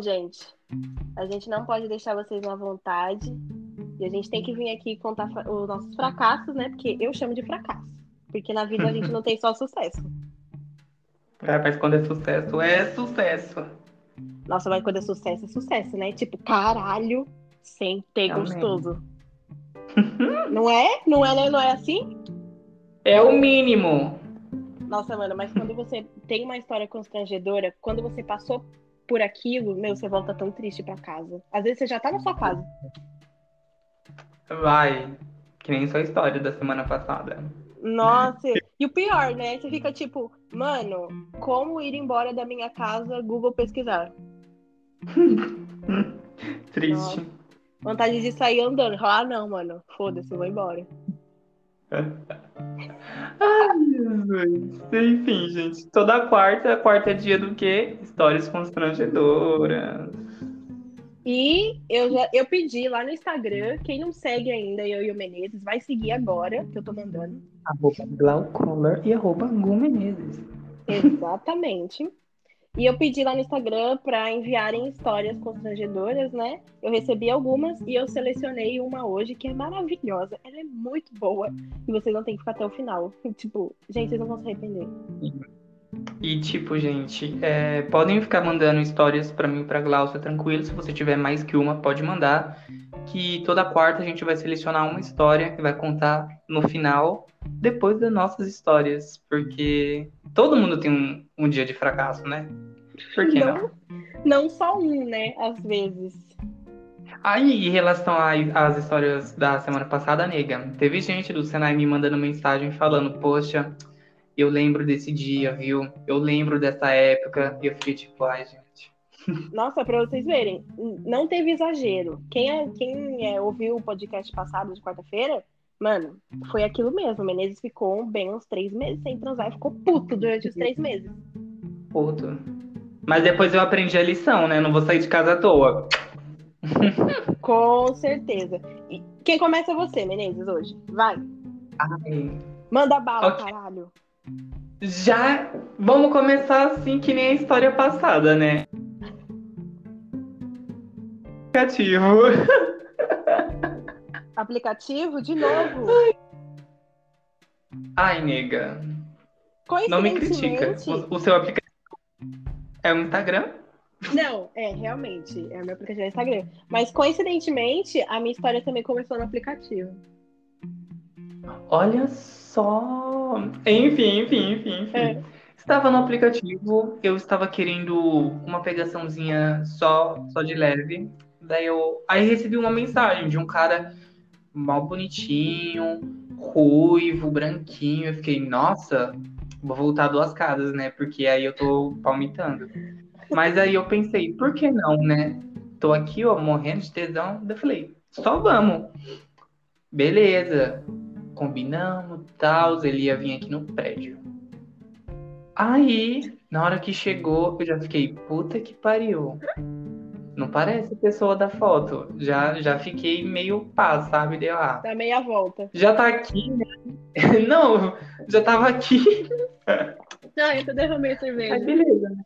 Gente, a gente não pode deixar vocês à vontade. E a gente tem que vir aqui contar os nossos fracassos, né? Porque eu chamo de fracasso. Porque na vida a gente não tem só sucesso. É, mas quando é sucesso, é sucesso. Nossa, mas quando é sucesso, é sucesso, né? Tipo, caralho, sem ter Amém. gostoso. não é? Não é, né? Não é assim? É o mínimo. Nossa, mano, mas quando você tem uma história constrangedora, quando você passou por aquilo, meu, você volta tão triste para casa. Às vezes você já tá na sua casa. Vai. Que nem sua história da semana passada. Nossa, e o pior, né? Você fica tipo, mano, como ir embora da minha casa, Google pesquisar. Triste. Nossa. Vontade de sair andando. Falar, ah, não, mano, foda-se, vou embora. Ai, Jesus. Enfim, gente. Toda quarta, quarta é dia do quê? Histórias constrangedoras. E eu já eu pedi lá no Instagram, quem não segue ainda, eu e o Menezes, vai seguir agora, que eu tô mandando. Arroba Glaucomer e arroba Gu Menezes. Exatamente. E eu pedi lá no Instagram para enviarem histórias constrangedoras, né? Eu recebi algumas e eu selecionei uma hoje que é maravilhosa. Ela é muito boa e vocês não têm que ficar até o final. Tipo, gente, vocês não vão se arrepender. E tipo, gente, é, podem ficar mandando histórias para mim e pra Glaucia tranquilo. Se você tiver mais que uma, pode mandar. Que toda quarta a gente vai selecionar uma história que vai contar no final, depois das nossas histórias. Porque todo mundo tem um, um dia de fracasso, né? Por que não? Não, não só um, né? Às vezes. Aí, em relação às histórias da semana passada, nega, teve gente do Senai me mandando mensagem falando, poxa, eu lembro desse dia, viu? Eu lembro dessa época. E eu fiquei tipo, ai, gente. Nossa, pra vocês verem, não teve exagero. Quem, é, quem é, ouviu o podcast passado de quarta-feira, mano, foi aquilo mesmo. O Menezes ficou bem uns três meses sem transar e ficou puto durante os três meses. Puto. Mas depois eu aprendi a lição, né? Não vou sair de casa à toa. Com certeza. E quem começa é você, Menezes, hoje. Vai. Ai. Manda bala, okay. caralho. Já vamos começar assim que nem a história passada, né? Aplicativo. Aplicativo de novo? Ai, nega. Não me critica. O, o seu aplicativo é o Instagram? Não, é, realmente. É o meu aplicativo é Instagram. Mas coincidentemente, a minha história também começou no aplicativo. Olha só. Enfim, enfim, enfim, enfim. É. Estava no aplicativo, eu estava querendo uma pegaçãozinha só, só de leve. Daí eu. Aí recebi uma mensagem de um cara mal bonitinho, ruivo, branquinho. Eu fiquei, nossa, vou voltar duas casas, né? Porque aí eu tô palmitando. Mas aí eu pensei, por que não, né? Tô aqui, ó, morrendo de tesão. Eu falei, só vamos. Beleza combinamos, tal, ele ia vir aqui no prédio. Aí, na hora que chegou, eu já fiquei, puta que pariu. Não parece a pessoa da foto. Já, já fiquei meio pá, sabe? Deu ah. Dá meia volta. Já tá aqui, né? Não, já tava aqui. Não, eu tô derramei a cerveja. Aí, beleza. Né?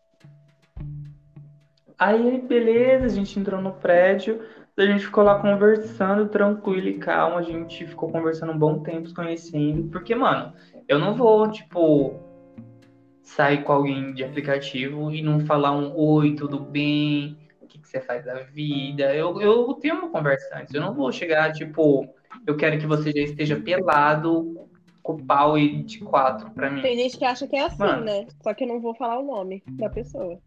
Aí, beleza, a gente entrou no prédio. A gente ficou lá conversando, tranquilo e calmo. A gente ficou conversando um bom tempo, se conhecendo. Porque, mano, eu não vou, tipo, sair com alguém de aplicativo e não falar um oi, tudo bem? Você faz da vida? Eu, eu tenho uma conversa antes. Eu não vou chegar, tipo, eu quero que você já esteja pelado com o pau e de quatro pra mim. Tem gente que acha que é assim, mano. né? Só que eu não vou falar o nome da pessoa.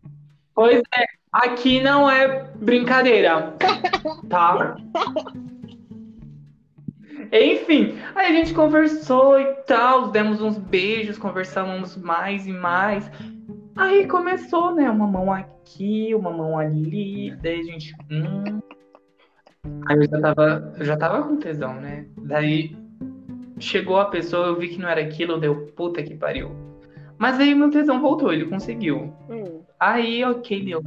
Pois é, aqui não é brincadeira, tá? Enfim, aí a gente conversou e tal, demos uns beijos, conversamos mais e mais. Aí começou, né? Uma mão aqui, uma mão ali, daí a gente. Hum. Aí eu já tava, eu já tava com tesão, né? Daí chegou a pessoa, eu vi que não era aquilo, deu puta que pariu. Mas aí meu tesão voltou, ele conseguiu. Hum. Aí, ok, deu.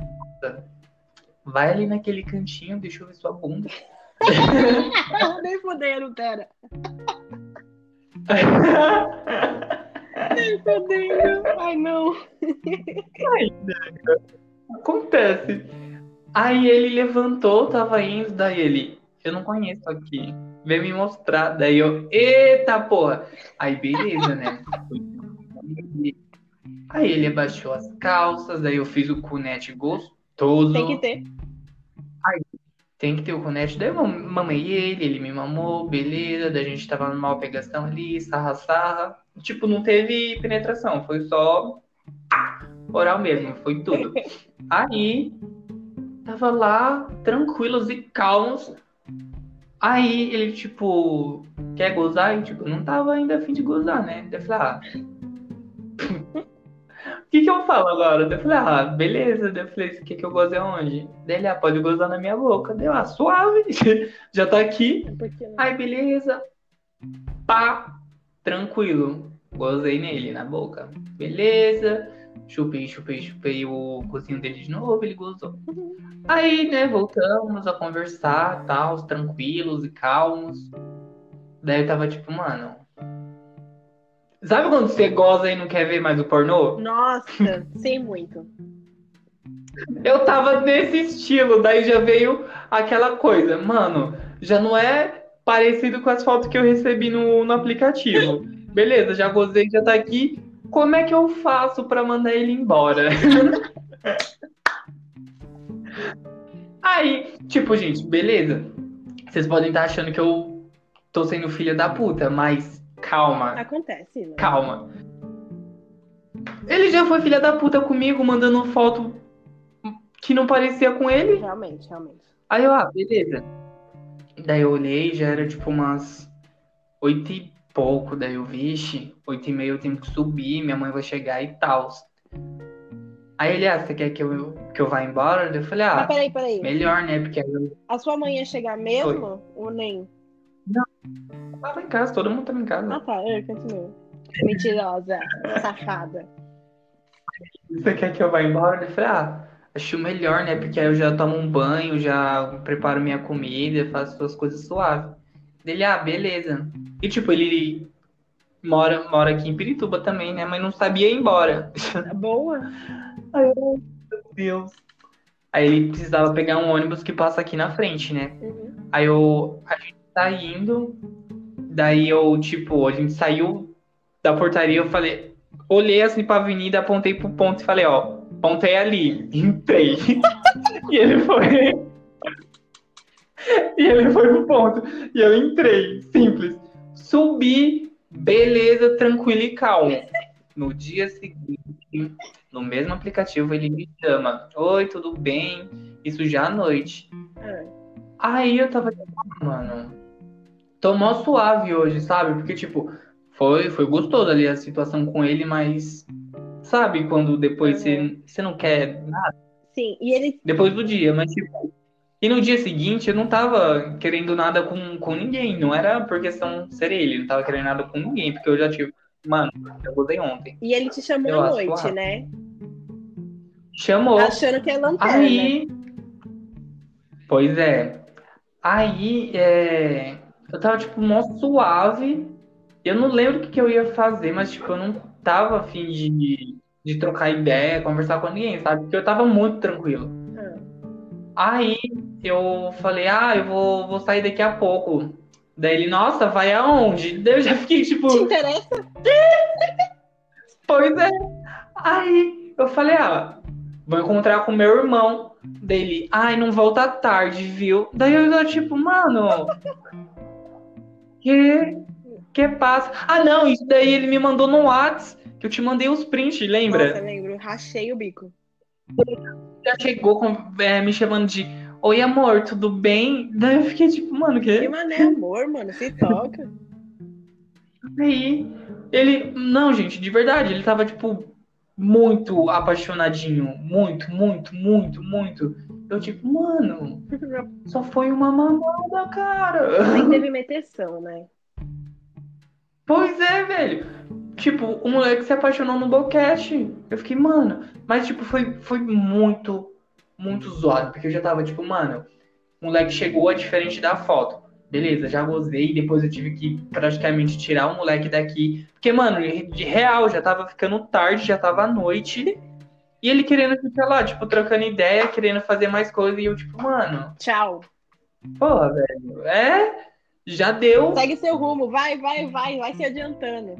Vai ali naquele cantinho, deixa eu ver sua bunda. Nem fudendo, pera. Fudendo. Ai, não. Ai, Acontece. Aí ele levantou, tava indo, daí ele, eu não conheço aqui. Veio me mostrar. Daí eu, eita porra! Aí beleza, né? Aí ele abaixou as calças, daí eu fiz o cunete gostoso. Tem que ter. Tem que ter o cunete. Daí eu mam- mamei ele, ele me mamou, beleza. Daí a gente tava numa pegação ali, sarra, sarra. Tipo, não teve penetração, foi só oral mesmo, foi tudo. Aí, tava lá, tranquilos e calmos. Aí ele, tipo, quer gozar? E, tipo, não tava ainda afim de gozar, né? Daí eu falei, ah. O que que eu falo agora? Daí eu falei, ah, beleza. Daí eu falei, você quer que eu goze aonde? Daí ele, ah, pode gozar na minha boca. Daí eu, ah, suave, já tá aqui. Não. Aí, beleza. Pá, tranquilo. Gozei nele na boca. Beleza. Chupei, chupei, chupei o cozinho dele de novo, ele gozou. Aí, né, voltamos a conversar, tal, tranquilos e calmos. Daí eu tava tipo, mano. Sabe quando você goza e não quer ver mais o pornô? Nossa, sei muito. Eu tava nesse estilo, daí já veio aquela coisa, mano, já não é parecido com as fotos que eu recebi no, no aplicativo. Beleza, já gozei, já tá aqui. Como é que eu faço pra mandar ele embora? Aí, tipo, gente, beleza. Vocês podem estar achando que eu tô sendo filha da puta, mas calma. Acontece, né? Calma. Ele já foi filha da puta comigo, mandando foto que não parecia com ele. Realmente, realmente. Aí eu, ah, beleza. Daí eu olhei, já era tipo umas oito e pouco. Daí eu, vixe, oito e meia eu tenho que subir, minha mãe vai chegar e tal. Aí ele, ah, você quer que eu, que eu vá embora? Eu falei, Mas ah, peraí, peraí. melhor, né? Porque aí eu A sua mãe ia chegar mesmo ou nem? Tava em casa, todo mundo tava em casa. Ah, tá. Eu continuo. Mentirosa. Safada. Você quer que eu vá embora? Eu falei, ah, acho melhor, né? Porque aí eu já tomo um banho, já preparo minha comida, faço as coisas suaves. Dele, ah, beleza. E tipo, ele mora, mora aqui em Pirituba também, né? Mas não sabia ir embora. Boa? Aí eu, meu Deus. Aí ele precisava pegar um ônibus que passa aqui na frente, né? Uhum. Aí eu, a gente tá indo, daí eu, tipo, a gente saiu da portaria, eu falei, olhei assim pra avenida, apontei pro ponto e falei, ó, ponto é ali, entrei. e ele foi. e ele foi pro ponto. E eu entrei, simples. Subi, beleza, tranquilo e calmo. No dia seguinte, no mesmo aplicativo, ele me chama. Oi, tudo bem? Isso já à noite. Ah, Aí eu tava tipo, ah, mano, tô mó suave hoje, sabe? Porque, tipo, foi, foi gostoso ali a situação com ele, mas sabe quando depois você, você não quer nada? Sim, e ele. Depois do dia, mas tipo. E no dia seguinte eu não tava querendo nada com, com ninguém. Não era por questão ser ele, não tava querendo nada com ninguém, porque eu já tive. Mano, eu gozei ontem. E ele te chamou Eu à noite, né? Chamou. Achando que é lanterna. Aí. Pois é. Aí, é, eu tava, tipo, mó suave. Eu não lembro o que, que eu ia fazer, mas, tipo, eu não tava afim de, de trocar ideia, conversar com ninguém, sabe? Porque eu tava muito tranquilo. Ah, Aí, eu falei, ah, eu vou, vou sair daqui a pouco. Daí ele, nossa, vai aonde? Daí eu já fiquei, tipo, Te interessa? Pois é. Aí eu falei, ah, vou encontrar com meu irmão. Dele, ai, não volta tarde, viu? Daí eu tipo, mano. Que. Que passa? Ah, não, isso daí ele me mandou no Whats, que eu te mandei os prints, lembra? Nossa, lembro. Rachei o bico. Já chegou com- é, me chamando de Oi, amor, tudo bem? Daí eu fiquei tipo, mano, Que que. mané, amor, mano. Se toca. Aí ele. Não, gente, de verdade, ele tava, tipo, muito apaixonadinho. Muito, muito, muito, muito. Eu, tipo, mano, só foi uma mamada, cara. Nem teve meteção, né? Pois é, velho. Tipo, o moleque se apaixonou no boquete. Eu fiquei, mano. Mas, tipo, foi, foi muito, muito zoado. Porque eu já tava, tipo, mano, o moleque chegou, é diferente da foto. Beleza, já gozei. Depois eu tive que praticamente tirar o moleque daqui. Porque, mano, de real, já tava ficando tarde, já tava à noite. E ele querendo ficar lá, tipo, trocando ideia, querendo fazer mais coisa. E eu, tipo, mano, Tchau. porra, velho. É, já deu. Segue seu rumo, vai, vai, vai, vai se adiantando.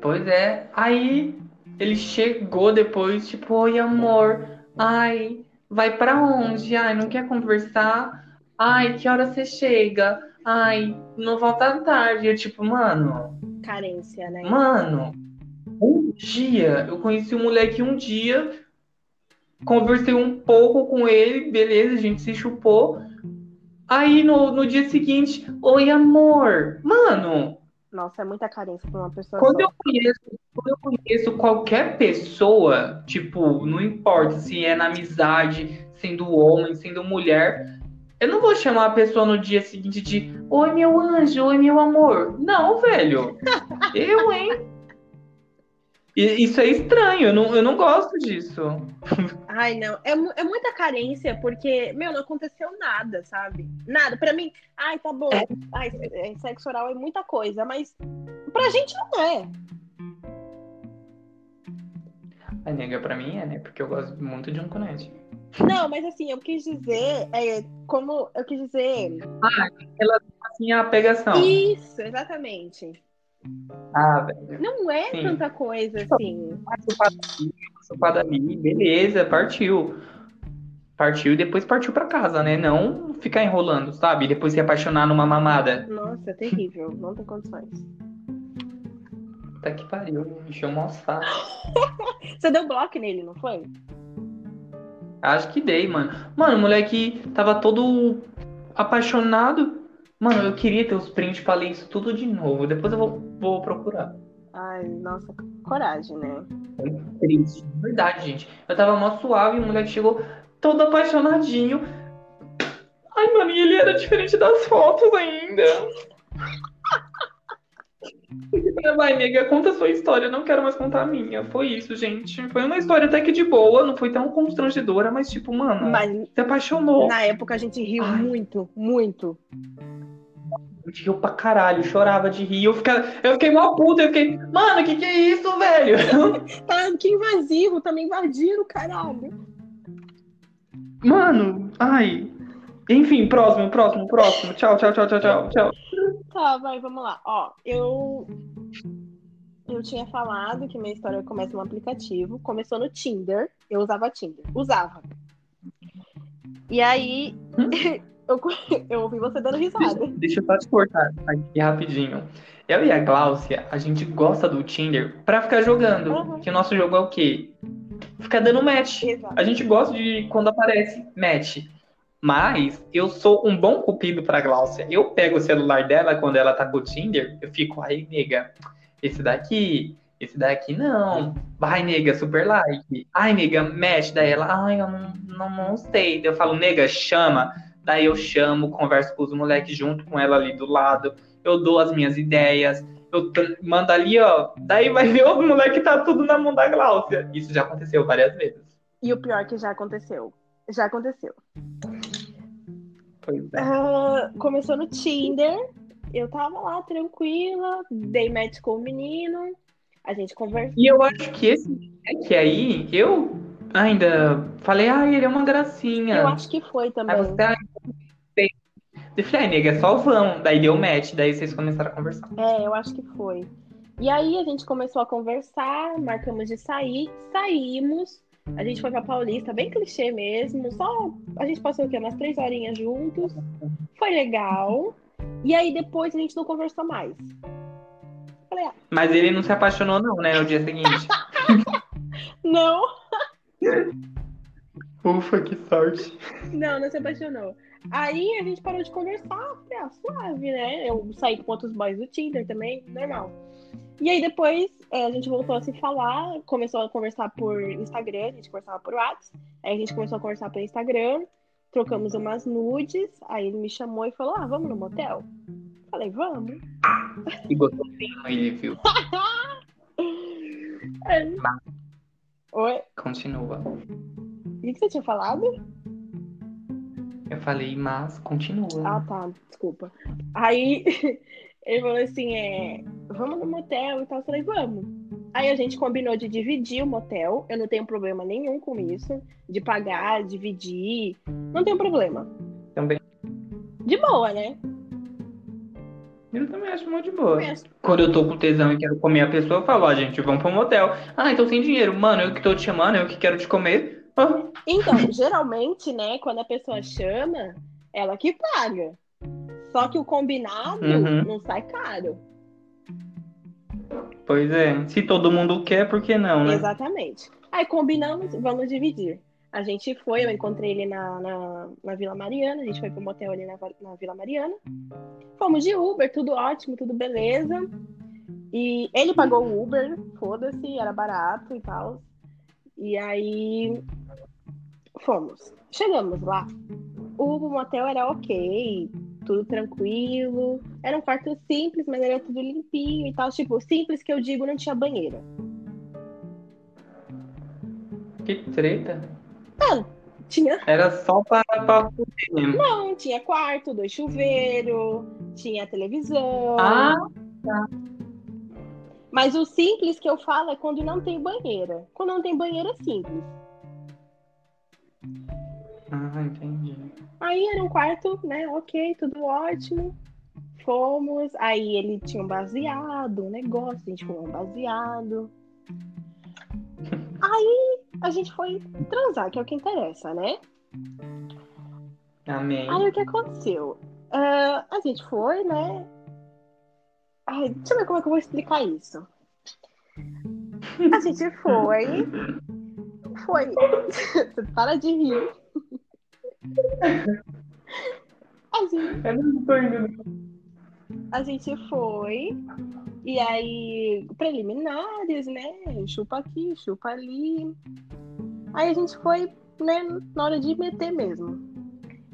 Pois é. Aí ele chegou depois, tipo, oi, amor. Ai, vai pra onde? Ai, não quer conversar? Ai, que hora você chega? Ai, não volta tarde. Eu, tipo, mano, Carência, né? mano, um dia, eu conheci um moleque um dia, conversei um pouco com ele, beleza, a gente se chupou. Aí no, no dia seguinte, oi, amor. Mano, Nossa, é muita carência pra uma pessoa Quando só. eu conheço, quando eu conheço qualquer pessoa, tipo, não importa se é na amizade, sendo homem, sendo mulher, eu não vou chamar a pessoa no dia seguinte de Oi, meu anjo, oi, meu amor. Não, velho. Eu, hein? E- Isso é estranho, eu não, eu não gosto disso. Ai, não. É, é muita carência, porque, meu, não aconteceu nada, sabe? Nada. Pra mim, ai, tá bom. Ai, é, sexo oral é muita coisa, mas pra gente não é. A nega pra mim é, né? Porque eu gosto muito de um conete. Não, mas assim, eu quis dizer, é, como eu quis dizer. Assim, a pegação. Isso, exatamente. Ah, velho. Não é Sim. tanta coisa assim. Aqui, uma chupada ali, beleza, partiu. Partiu e depois partiu pra casa, né? Não ficar enrolando, sabe? Depois se apaixonar numa mamada. Nossa, é terrível. Não tem condições. Puta que pariu, encheu um saco. Você deu bloco nele, não foi? Acho que dei, mano. Mano, o moleque tava todo apaixonado. Mano, eu queria ter os prints pra ler isso tudo de novo. Depois eu vou, vou procurar. Ai, nossa, coragem, né? Triste, de verdade, gente. Eu tava mó suave e o moleque chegou todo apaixonadinho. Ai, mano, e ele era diferente das fotos ainda. Vai, nega, conta a sua história. Eu não quero mais contar a minha. Foi isso, gente. Foi uma história até que de boa, não foi tão constrangedora, mas tipo, mano, Mas se apaixonou. na época a gente riu Ai. muito, muito. Riu pra caralho, chorava de rir. Eu, ficava, eu fiquei mal puta, eu fiquei, mano, que que é isso, velho? Tá, que invasivo, tá me invadindo, caralho. Mano, ai. Enfim, próximo, próximo, próximo. Tchau, tchau, tchau, tchau, tchau, tchau. Tá, vai, vamos lá. Ó, eu. Eu tinha falado que minha história começa no aplicativo. Começou no Tinder. Eu usava Tinder. Usava. E aí. Eu, eu ouvi você dando Deixa, risada. deixa eu só te cortar aqui rapidinho. Eu e a Gláucia, a gente gosta do Tinder pra ficar jogando. Uhum. Que o nosso jogo é o quê? Ficar dando match. Exato. A gente gosta de quando aparece match. Mas eu sou um bom cupido pra Gláucia. Eu pego o celular dela quando ela tá com o Tinder, eu fico, aí, nega, esse daqui, esse daqui não. Vai, nega, super like. Ai, nega, match. Daí ela, ai, eu não, não, não sei. Daí eu falo, nega, chama. Daí eu chamo, converso com os moleques junto com ela ali do lado. Eu dou as minhas ideias. Eu mando ali, ó. Daí vai ver o moleque tá tudo na mão da Gláucia. Isso já aconteceu várias vezes. E o pior que já aconteceu. Já aconteceu. Pois é. Ah, começou no Tinder. Eu tava lá tranquila, dei match com o menino. A gente conversou. E eu acho que esse moleque aí, eu ainda falei, ah, ele é uma gracinha. Eu acho que foi Aí também. você, ah, eu falei, ai, nega, é só vão. Daí deu match, daí vocês começaram a conversar. É, eu acho que foi. E aí a gente começou a conversar, marcamos de sair, saímos. A gente foi pra Paulista, bem clichê mesmo. Só a gente passou o quê? Umas três horinhas juntos. Foi legal. E aí depois a gente não conversou mais. Falei, ah, Mas ele não se apaixonou, não, né, no dia seguinte. não, Ufa, que sorte. não, não se apaixonou. Aí a gente parou de conversar. Ah, suave, né? Eu saí com outros boys do Tinder também, normal. E aí depois é, a gente voltou a se falar, começou a conversar por Instagram, a gente conversava por WhatsApp. Aí a gente começou a conversar pelo Instagram, trocamos umas nudes. Aí ele me chamou e falou: Ah, vamos no motel? Falei, vamos. E gostosinho ele viu. É. Oi? Continua. O que que você tinha falado? Eu falei, mas continua. Ah, tá, desculpa. Aí ele falou assim: é, vamos no motel e tal. Eu falei, vamos. Aí a gente combinou de dividir o motel. Eu não tenho problema nenhum com isso. De pagar, dividir. Não tenho problema. Também. De boa, né? Eu também acho muito de boa. Penso. Quando eu tô com tesão e quero comer a pessoa, eu falo, ó, gente, vamos pro motel. Ah, então sem dinheiro. Mano, eu que tô te chamando, eu que quero te comer. Ah, Então, geralmente, né, quando a pessoa chama, ela que paga. Só que o combinado Uhum. não sai caro. pois é. Se todo mundo quer, por que não, né? Exatamente. Aí combinamos, vamos dividir. A gente foi, eu encontrei ele na, na, na Vila Mariana, a gente foi pro motel ali na, na Vila Mariana. Fomos de Uber, tudo ótimo, tudo beleza. E ele pagou o Uber, foda-se, era barato e tal. E aí fomos. Chegamos lá. O motel era ok, tudo tranquilo. Era um quarto simples, mas era tudo limpinho e tal. Tipo, simples que eu digo, não tinha banheira. Que treta. Tinha Era só fuder mesmo. Não, tinha quarto, dois chuveiros, tinha televisão. Ah, Mas o simples que eu falo é quando não tem banheira. Quando não tem banheira, é simples. ah, entendi. Aí era um quarto, né? Ok, tudo ótimo. Fomos. Aí ele tinha um baseado, um negócio, a gente fumou um baseado. Aí a gente foi transar, que é o que interessa, né? Amém. Aí o que aconteceu? Ah, a gente foi, né? Ai, deixa eu ver como é que eu vou explicar isso. A gente foi. Foi. Para de rir. A gente, Eu não tô indo. a gente foi. E aí, preliminares, né? Chupa aqui, chupa ali. Aí a gente foi, né, na hora de meter mesmo.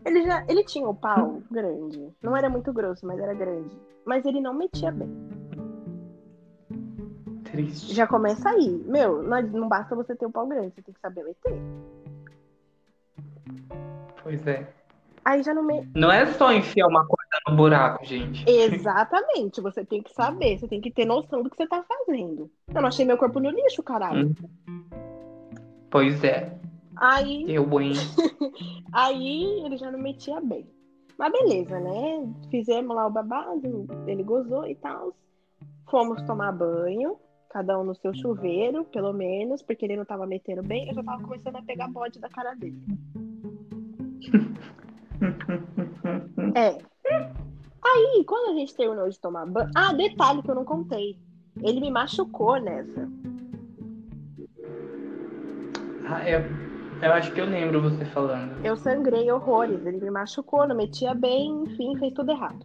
Ele já, ele tinha o pau grande. Não era muito grosso, mas era grande. Mas ele não metia bem. Triste. Já começa aí. Meu, não, não basta você ter o pau grande, você tem que saber meter. Pois é. Aí já não me... Não é só enfiar uma coisa no buraco, gente. Exatamente, você tem que saber, você tem que ter noção do que você tá fazendo. Eu não achei meu corpo no lixo, caralho. Pois é. Aí, Eu, hein? aí ele já não metia bem. Mas beleza, né? Fizemos lá o babado, ele gozou e tal. Fomos tomar banho, cada um no seu chuveiro, pelo menos, porque ele não tava metendo bem. Eu já tava começando a pegar bode da cara dele. É. Aí, quando a gente terminou de tomar banho. Ah, detalhe que eu não contei. Ele me machucou nessa. Ah, eu, eu acho que eu lembro você falando. Eu sangrei horrores. Ele me machucou, não metia bem, enfim, fez tudo errado.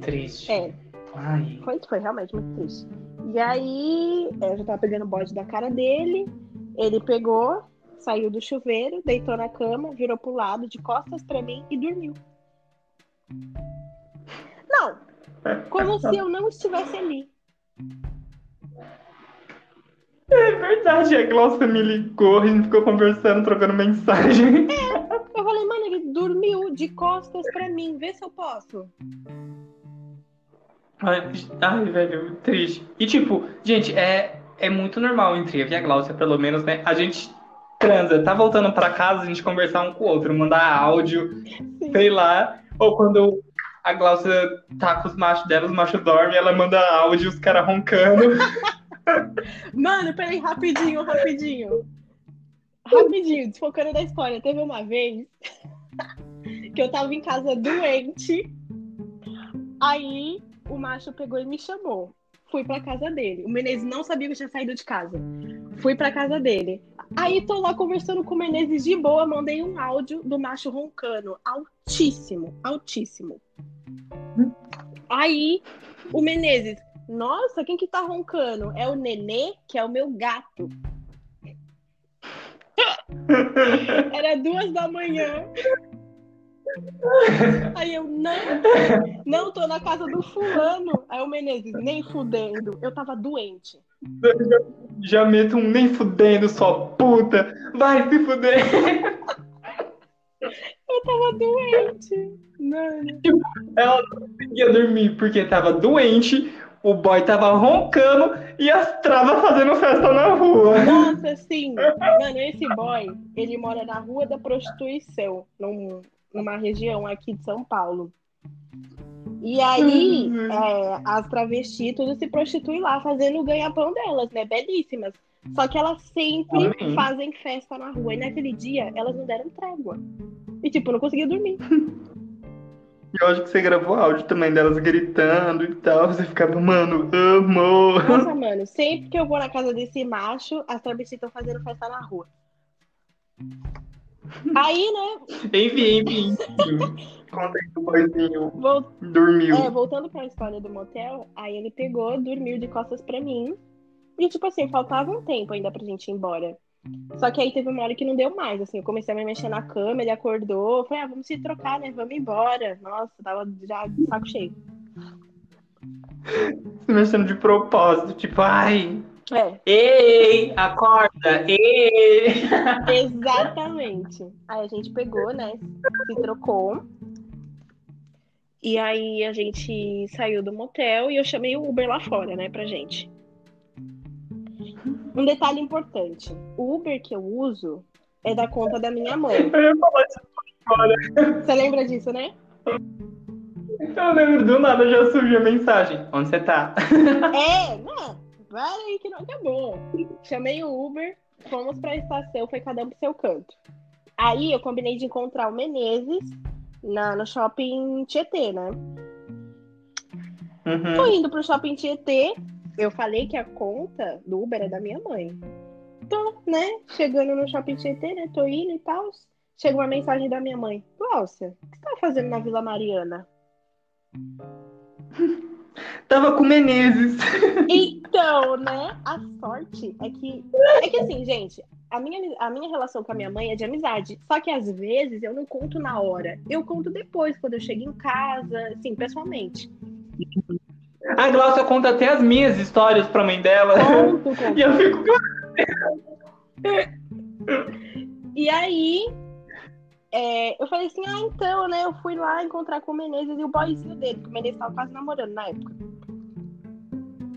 Triste. É, Ai. foi, foi realmente muito triste. E aí, é, eu já tava pegando o bode da cara dele. Ele pegou, saiu do chuveiro, deitou na cama, virou pro lado, de costas pra mim e dormiu. Não, como se eu não estivesse ali. É verdade, a Glaucia me ligou, a gente ficou conversando, trocando mensagem. Eu falei, mano, ele dormiu de costas pra mim, vê se eu posso. Ai, ai, velho, triste. E tipo, gente, é, é muito normal entre eu e a Glaucia, pelo menos, né? A gente transa, tá voltando pra casa, a gente conversar um com o outro, mandar áudio, sei lá. Ou quando a Glaucia tá com os machos dela, os machos dormem, ela manda áudio, os caras roncando. Mano, peraí, rapidinho, rapidinho. Rapidinho, desfocando da história. Teve uma vez que eu tava em casa doente. Aí o macho pegou e me chamou. Fui pra casa dele. O Menezes não sabia que eu tinha saído de casa. Fui pra casa dele. Aí tô lá conversando com o Menezes de boa, mandei um áudio do macho roncando. Altíssimo, altíssimo. Aí o Menezes, nossa, quem que tá roncando? É o Nenê, que é o meu gato. Era duas da manhã. Aí eu, não, não, tô na casa do fulano. Aí o Menezes, nem fudendo. Eu tava doente. Já meto um nem fudendo, sua puta. Vai se fuder. Eu tava doente. Mano. Ela não conseguia dormir porque tava doente. o boy tava roncando e as travas fazendo festa na rua. Nossa, sim. Mano, esse boy, ele mora na Rua da Prostituição, num, numa região aqui de São Paulo. E aí, é, as travestis tudo se prostituem lá, fazendo o ganha-pão delas, né? Belíssimas. Só que elas sempre Amém. fazem festa na rua. E naquele dia, elas não deram trégua. E, tipo, não conseguia dormir. E eu acho que você gravou áudio também delas gritando e tal. Você ficava, mano, amo. Nossa, mano, sempre que eu vou na casa desse macho, as travestis estão fazendo festa na rua. Aí, né, Enfim, enfim. Conta aí que o boyzinho vol- dormiu. é, voltando pra história do motel, aí ele pegou, dormiu de costas pra mim. E, tipo assim, faltava um tempo ainda pra gente ir embora. Só que aí teve uma hora que não deu mais, assim, eu comecei a me mexer na cama, ele acordou, falei, ah, vamos se trocar, né, vamos embora. Nossa, tava já de saco cheio. Se mexendo de propósito, tipo, ai, É, ei, acorda, ei. Exatamente. Aí a gente pegou, né? Se trocou. E aí a gente saiu do motel e eu chamei o Uber lá fora, né, pra gente. Um detalhe importante: o Uber que eu uso é da conta da minha mãe. Eu ia falar isso agora. Você lembra disso, né? Eu lembro do nada, já surgiu a mensagem. Onde você tá? É, não, vai aí que não acabou. Chamei o Uber, fomos pra estação, foi cada um pro seu canto. Aí eu combinei de encontrar o Menezes na, no shopping Tietê, né? Uhum. Tô indo pro shopping Tietê. Eu falei que a conta do Uber é da minha mãe. Tô, né? Chegando no shopping Tietê, né? Tô indo e tal. Chega uma mensagem da minha mãe. Glaucia, o que você tá fazendo na Vila Mariana? Tava com Menezes. Então, né? A sorte é que. É que assim, gente, a minha, a minha relação com a minha mãe é de amizade. Só que às vezes eu não conto na hora. Eu conto depois, quando eu chego em casa, assim, pessoalmente. A Glaucia conta até as minhas histórias pra mãe dela. Conto, conto. E eu fico. E aí, é, eu falei assim, ah, então, né? Eu fui lá encontrar com o Menezes e o boyzinho dele, que o Menezes tava quase namorando na época.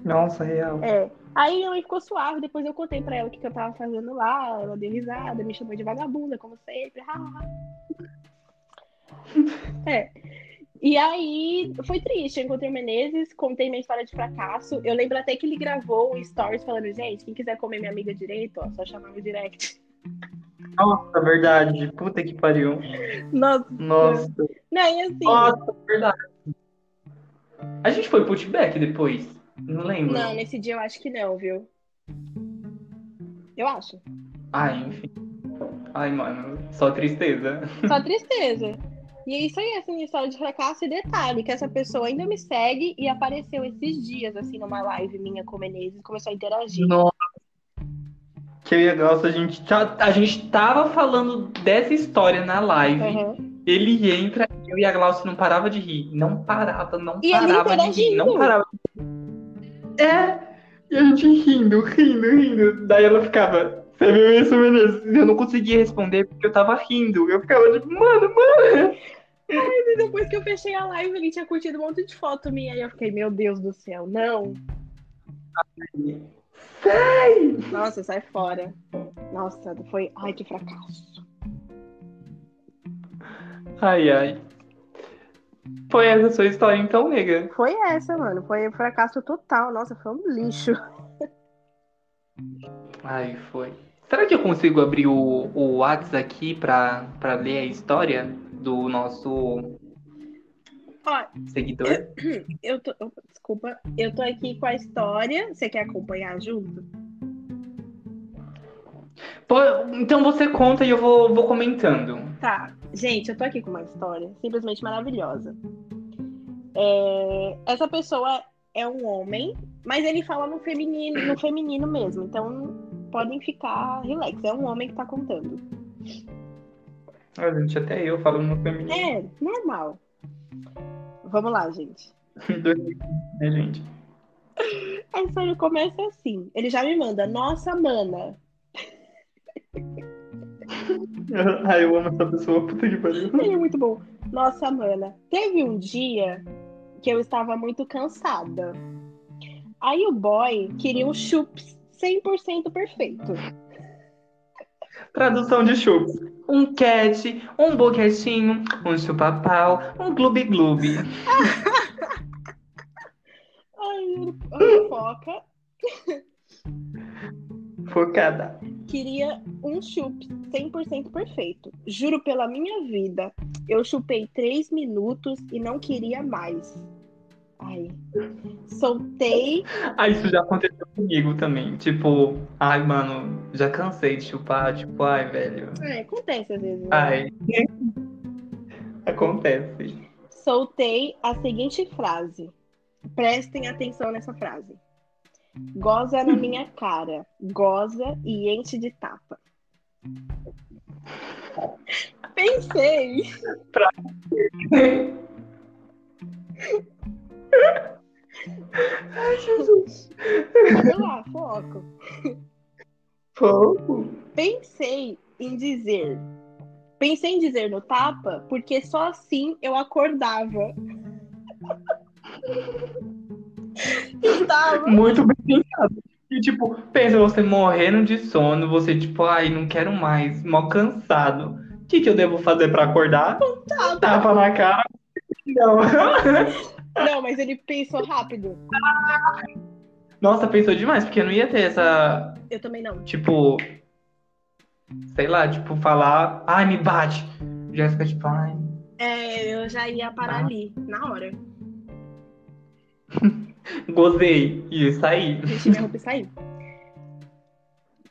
Nossa, real. É. Aí minha mãe ficou suave, depois eu contei pra ela o que, que eu tava fazendo lá, ela deu risada, me chamou de vagabunda, como sempre. é. E aí foi triste, eu encontrei o Menezes, contei minha história de fracasso. Eu lembro até que ele gravou um stories falando, gente, quem quiser comer minha amiga direito, ó, só chamar no direct. Nossa, verdade. Puta que pariu. Nossa. Nossa. Não, e assim. Nossa, verdade. A gente foi pro Outback depois? Não lembro. Não, nesse dia eu acho que não, viu? Eu acho. Ai, enfim. Ai, mano, só tristeza. Só tristeza. E é isso aí, assim, história de fracasso e detalhe, que essa pessoa ainda me segue e apareceu esses dias, assim, numa live minha com o Menezes, começou a interagir. Nossa. Que eu e a Glaucia, a gente, tá- a gente tava falando dessa história na live. Uhum. Ele entra, eu e a Glaucia não parava de rir. Não parava, não E parava de rir. Não parava de rir. É, e a gente rindo, rindo, rindo. Daí ela ficava, você viu isso, Menezes? Eu não conseguia responder porque eu tava rindo. Eu ficava tipo, mano, mano. Depois que eu fechei a live, ele tinha curtido um monte de foto minha, e eu fiquei, meu Deus do céu, não. Sai! Nossa, sai fora. Nossa, foi, ai, que fracasso. Ai, ai. Foi essa a sua história então, nega? Foi essa, mano, foi um fracasso total, nossa, foi um lixo. Ai, foi. Será que eu consigo abrir o, o WhatsApp aqui pra, pra ler a história do nosso Ó, seguidor? eu tô, desculpa, eu tô aqui com a história, você quer acompanhar junto? Pô, então você conta e eu vou, vou comentando. Tá, gente, eu tô aqui com uma história simplesmente maravilhosa. É, essa pessoa é um homem, mas ele fala no feminino, no feminino mesmo, então podem ficar relax, é um homem que tá contando. Ah, gente, até eu falo no feminino. É, normal. Vamos lá, gente. né, gente? A história começa assim. Ele já me manda, nossa, mana. Ai, eu amo essa pessoa, puta que pariu. Ele é muito bom. Nossa, mana. Teve um dia que eu estava muito cansada. Aí o boy queria um chups 100% perfeito. Tradução de chups. Um cat, um boquetinho, um chupa-pau, um gloob-gloob. Ai, foca Focada. queria um chup 100% perfeito. Juro pela minha vida, eu chupei três minutos e não queria mais. Ai, soltei. Ah, isso já aconteceu comigo também. Tipo, ai, mano, já cansei de chupar. Tipo, ai, velho. É, acontece às vezes. né? Ai. Acontece. Soltei a seguinte frase. Prestem atenção nessa frase. Goza na minha cara, goza e enche de tapa. Pensei. Ai, Jesus. Vamos lá, foco. Fogo. Pensei em dizer. Pensei em dizer no tapa, porque só assim eu acordava. Estava. Muito bem pensado. E, tipo, pensa você morrendo de sono, você, tipo, ai, não quero mais, mal cansado. O que, que eu devo fazer pra acordar? Tapa. Tapa na cara. Não. Não, mas ele pensou rápido. Nossa, pensou demais, porque não ia ter essa, Eu também não. tipo, sei lá, tipo, falar, ai, me bate. Jéssica, tipo, ai. É, eu já ia parar Ah. ali, na hora. Gozei e saí. Vesti minha roupa e saí.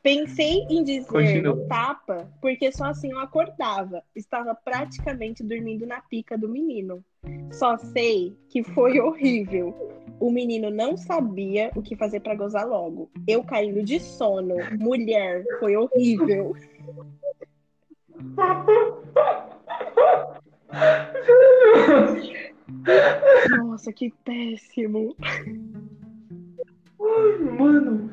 Pensei em dizer Continua. no tapa, porque só assim eu acordava. Estava praticamente dormindo na pica do menino. Só sei que foi horrível. O menino não sabia o que fazer pra gozar logo. Eu caindo de sono. Mulher, foi horrível. Nossa, que péssimo. Mano.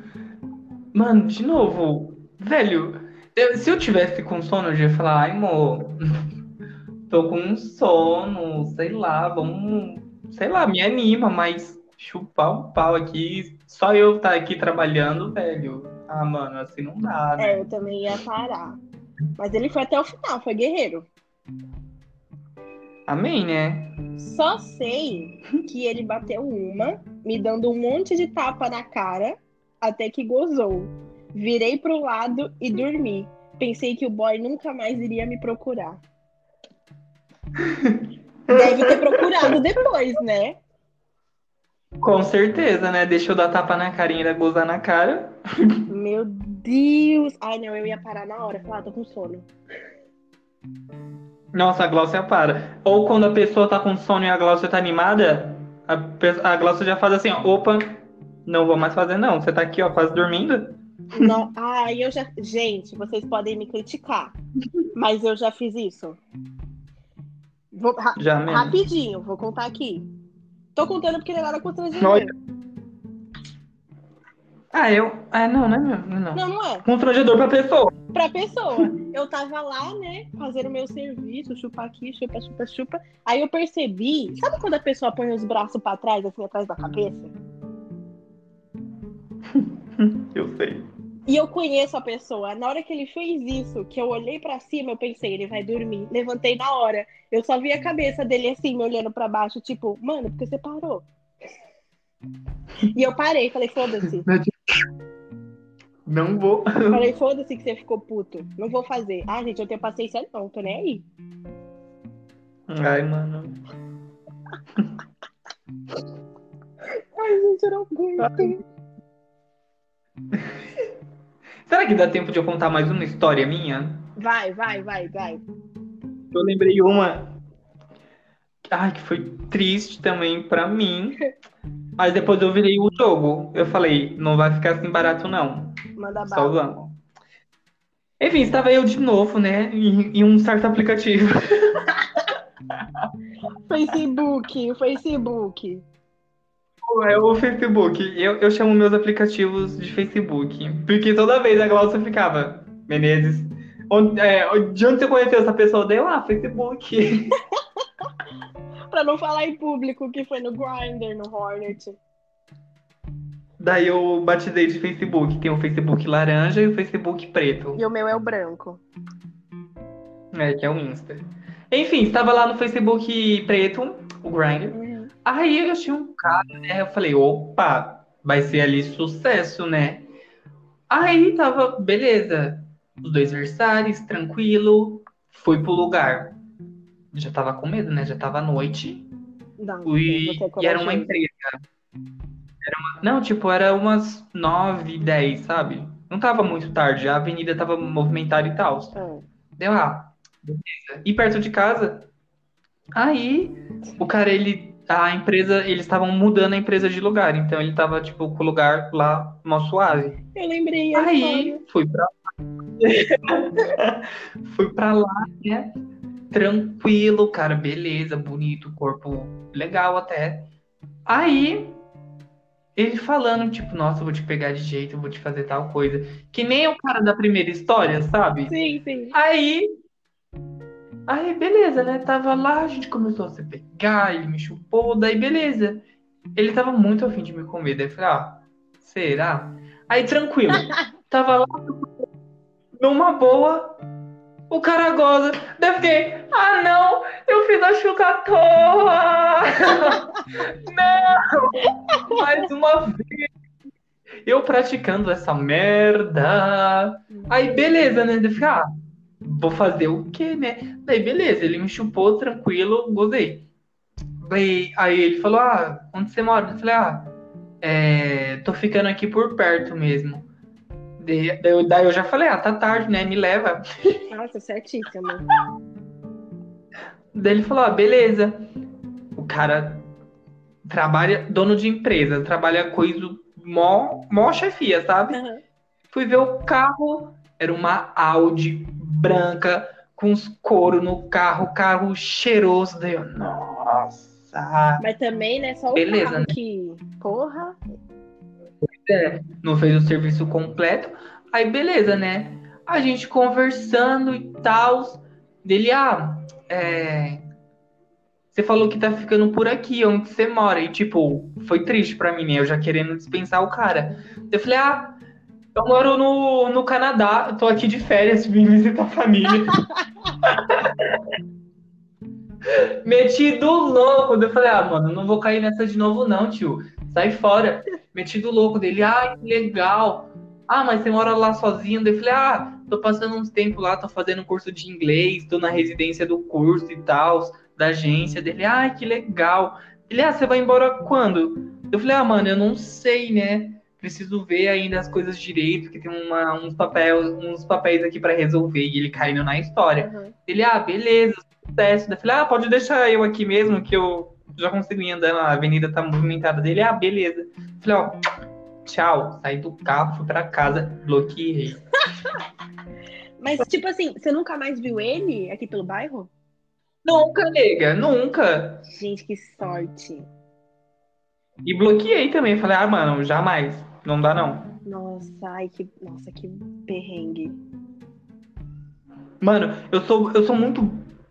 Mano, de novo. Velho, eu- se eu tivesse com sono, eu ia falar, ai, amor, tô com um sono, sei lá, vamos, sei lá, me anima, mas chupar um pau aqui, só eu estar aqui trabalhando, velho. Ah, mano, assim não dá, né? É, eu também ia parar. Mas ele foi até o final, foi guerreiro. Amém, né? Só sei que ele bateu uma, me dando um monte de tapa na cara, até que gozou. Virei pro lado e dormi. Pensei que o boy nunca mais iria me procurar. Deve ter procurado depois, né? Com certeza, né? Deixa eu dar tapa na carinha e gozar na cara. Meu Deus! Ai, não, eu ia parar na hora. Falar, ah, tô com sono. Nossa, a Glaucia para. Ou quando a pessoa tá com sono e a Glaucia tá animada, a, a Glaucia já faz assim, ó, opa, não vou mais fazer não. Você tá aqui, ó, quase dormindo. Não, ai, eu já. Gente, vocês podem me criticar, mas eu já fiz isso. Vou, ra- Já mesmo. rapidinho, vou contar aqui. Tô contando porque ele era constrangedor. Ah, eu. Ah, não, não é mesmo. Não. Não, não é. Constrangedor pra pessoa. Pra pessoa. Eu tava lá, né, fazendo o meu serviço, chupa aqui, chupa, chupa, chupa. Aí eu percebi. Sabe quando a pessoa põe os braços pra trás, assim, atrás da cabeça? Eu sei. E eu conheço a pessoa. Na hora que ele fez isso, que eu olhei pra cima, eu pensei, ele vai dormir. Levantei na hora. Eu só vi a cabeça dele assim, me olhando pra baixo, tipo, mano, por que você parou? E eu parei, falei, foda-se. Não vou. Falei, foda-se que você ficou puto. Não vou fazer. Ah, gente, eu tenho paciência não, tô nem aí. Ai, mano. Ai, gente, eu não aguento. Será que dá tempo de eu contar mais uma história minha? Vai, vai, vai, vai. Eu lembrei uma. Ai, que foi triste também pra mim. Mas depois eu virei o jogo. Eu falei, não vai ficar assim barato, não. Manda Só vamos. Enfim, estava eu de novo, né? Em, em um certo aplicativo. Facebook, Facebook. É o Facebook. Eu, eu chamo meus aplicativos de Facebook. Porque toda vez a Glaucia ficava, Menezes, onde, é, de onde você conheceu essa pessoa? Daí eu, ah, Facebook. Pra não falar em público que foi no Grindr, no Hornet. Daí eu batizei de Facebook. Tem o Facebook laranja e o Facebook preto. E o meu é o branco. É, que é o Insta. Enfim, estava lá no Facebook preto, o Grindr. Aí eu tinha um cara, né? Eu falei, opa, vai ser ali sucesso, né? Aí tava, beleza. Os dois versários, tranquilo. Fui pro lugar. Já tava com medo, né? Já tava à noite. Não, Fui, é e era uma empresa. Era uma- não, tipo, era umas 9, 10, sabe? Não tava muito tarde, a avenida tava movimentada e tal. Ah, Deu lá. Beleza. E perto de casa. Aí, o cara, ele. A empresa, eles estavam mudando a empresa de lugar. Então ele tava, tipo, com o lugar lá, mó suave. eu lembrei. a Aí, fui pra Fui pra lá, né? Tranquilo, cara, beleza, bonito, corpo legal até. Aí, ele falando, tipo, nossa, vou te pegar de jeito, vou te fazer tal coisa. Que nem o cara da primeira história, sabe? Sim, sim. Aí. Aí, beleza, né? Tava lá, a gente começou a se pegar, ele me chupou, daí beleza. Ele tava muito afim de me comer, daí eu falei, ah, será? Aí, tranquilo. tava lá, numa boa, o cara goza. Daí eu fiquei, ah, não, eu fiz a chuca à toa! não! Mais uma vez! Eu praticando essa merda. Aí, beleza, né? Eu fiquei, ah, vou fazer o quê, né? Daí, beleza, ele me chupou, tranquilo, gozei. Daí, aí ele falou, ah, onde você mora? Eu falei, ah, é, tô ficando aqui por perto mesmo. Daí, daí eu- já falei, ah, tá tarde, né? Me leva. Nossa, certíssimo. Daí ele falou, ah, beleza. O cara trabalha, dono de empresa, trabalha coisa mó, mó chefia, sabe? Aham. Fui ver o carro, era uma Audi branca, com uns couro no carro, carro cheiroso. Daí eu, nossa. Mas também, né? Só o Beleza, carro né? que. Porra. É, não fez o serviço completo. Aí, beleza, né? A gente conversando e tal. Dele, ah, é. Você falou que tá ficando por aqui, onde você mora. E, tipo, foi triste pra mim, né? Eu já querendo dispensar o cara. Eu falei, ah, eu moro no, no Canadá, eu tô aqui de férias, vim visitar a família. Metido louco. Eu falei, ah, mano, não vou cair nessa de novo, não, tio. Sai fora. Metido louco dele, ah, que legal. Ah, mas você mora lá sozinho? Eu falei, ah, tô passando uns tempos lá, tô fazendo curso de inglês, tô na residência do curso e tal, da agência dele. Ah, que legal. Ele, ah, você vai embora quando? Eu falei, ah, mano, eu não sei, né? Preciso ver ainda as coisas direito, porque tem uma, uns, papéis, uns papéis aqui pra resolver. E ele caindo na história. Aham. Ele, ah, beleza, sucesso. Eu falei, ah, pode deixar eu aqui mesmo, que eu já consigo ir andando, a avenida tá movimentada dele. Ah, beleza. Eu falei, ó, tchau. Saí do carro, fui pra casa, bloqueei. Mas, tipo assim, você nunca mais viu ele aqui pelo bairro? Nunca, nega, nunca. Gente, que sorte. E bloqueei também. Falei, ah, mano, jamais. Não dá, não. Nossa, ai, que. Nossa, que perrengue. Mano, eu sou, eu sou muito.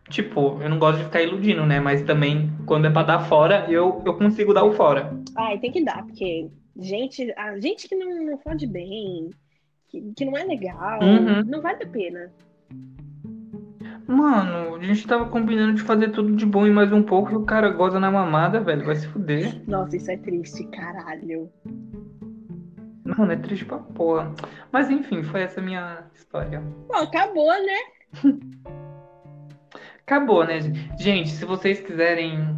Tipo, eu não gosto de ficar iludindo, né? Mas também, quando é pra dar fora, eu, eu consigo dar o fora. Ai, tem que dar, porque gente, a gente que não, não fode bem, que, que não é legal, Uhum. não vale a pena. Mano, a gente tava combinando de fazer tudo de bom e mais um pouco e o cara goza na mamada, velho. Vai se fuder. Nossa, isso é triste, caralho. Mano, é triste pra porra. Mas enfim, foi essa minha história. Bom, acabou, né? Acabou, né, gente? Gente, se vocês quiserem,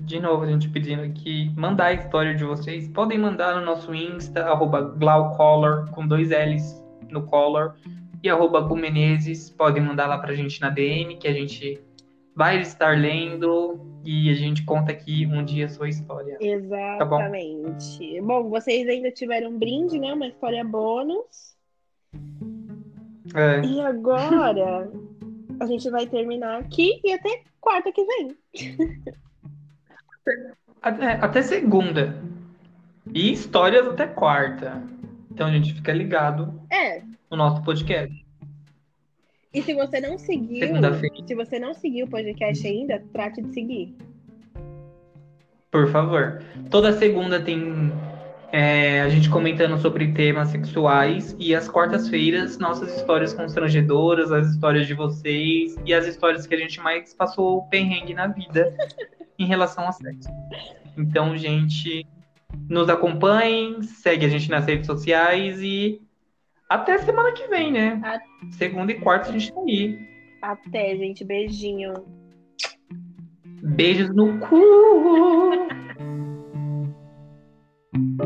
de novo, a gente pedindo aqui, mandar a história de vocês, podem mandar no nosso Insta, arroba Glaucolor, com dois L's no color, e arroba Gumenezes. Podem mandar lá pra gente na DM, que a gente vai estar lendo e a gente conta aqui um dia a sua história. Exatamente. bom? vocês ainda tiveram um brinde, né? Uma história bônus. É, E agora a gente vai terminar aqui e até quarta que vem. até, até segunda. E histórias até quarta. Então a gente fica ligado É. no nosso podcast. E se você não seguiu, se você não seguiu o podcast ainda, trate de seguir. Por favor. Toda segunda tem É, a gente comentando sobre temas sexuais e às quartas-feiras nossas histórias constrangedoras, as histórias de vocês e as histórias que a gente mais passou perrengue na vida em relação a sexo. Então, gente, nos acompanhem, segue a gente nas redes sociais e até semana que vem, né? Segunda e quarta a gente tá aí. Até, gente. Beijinho. Beijos no cu!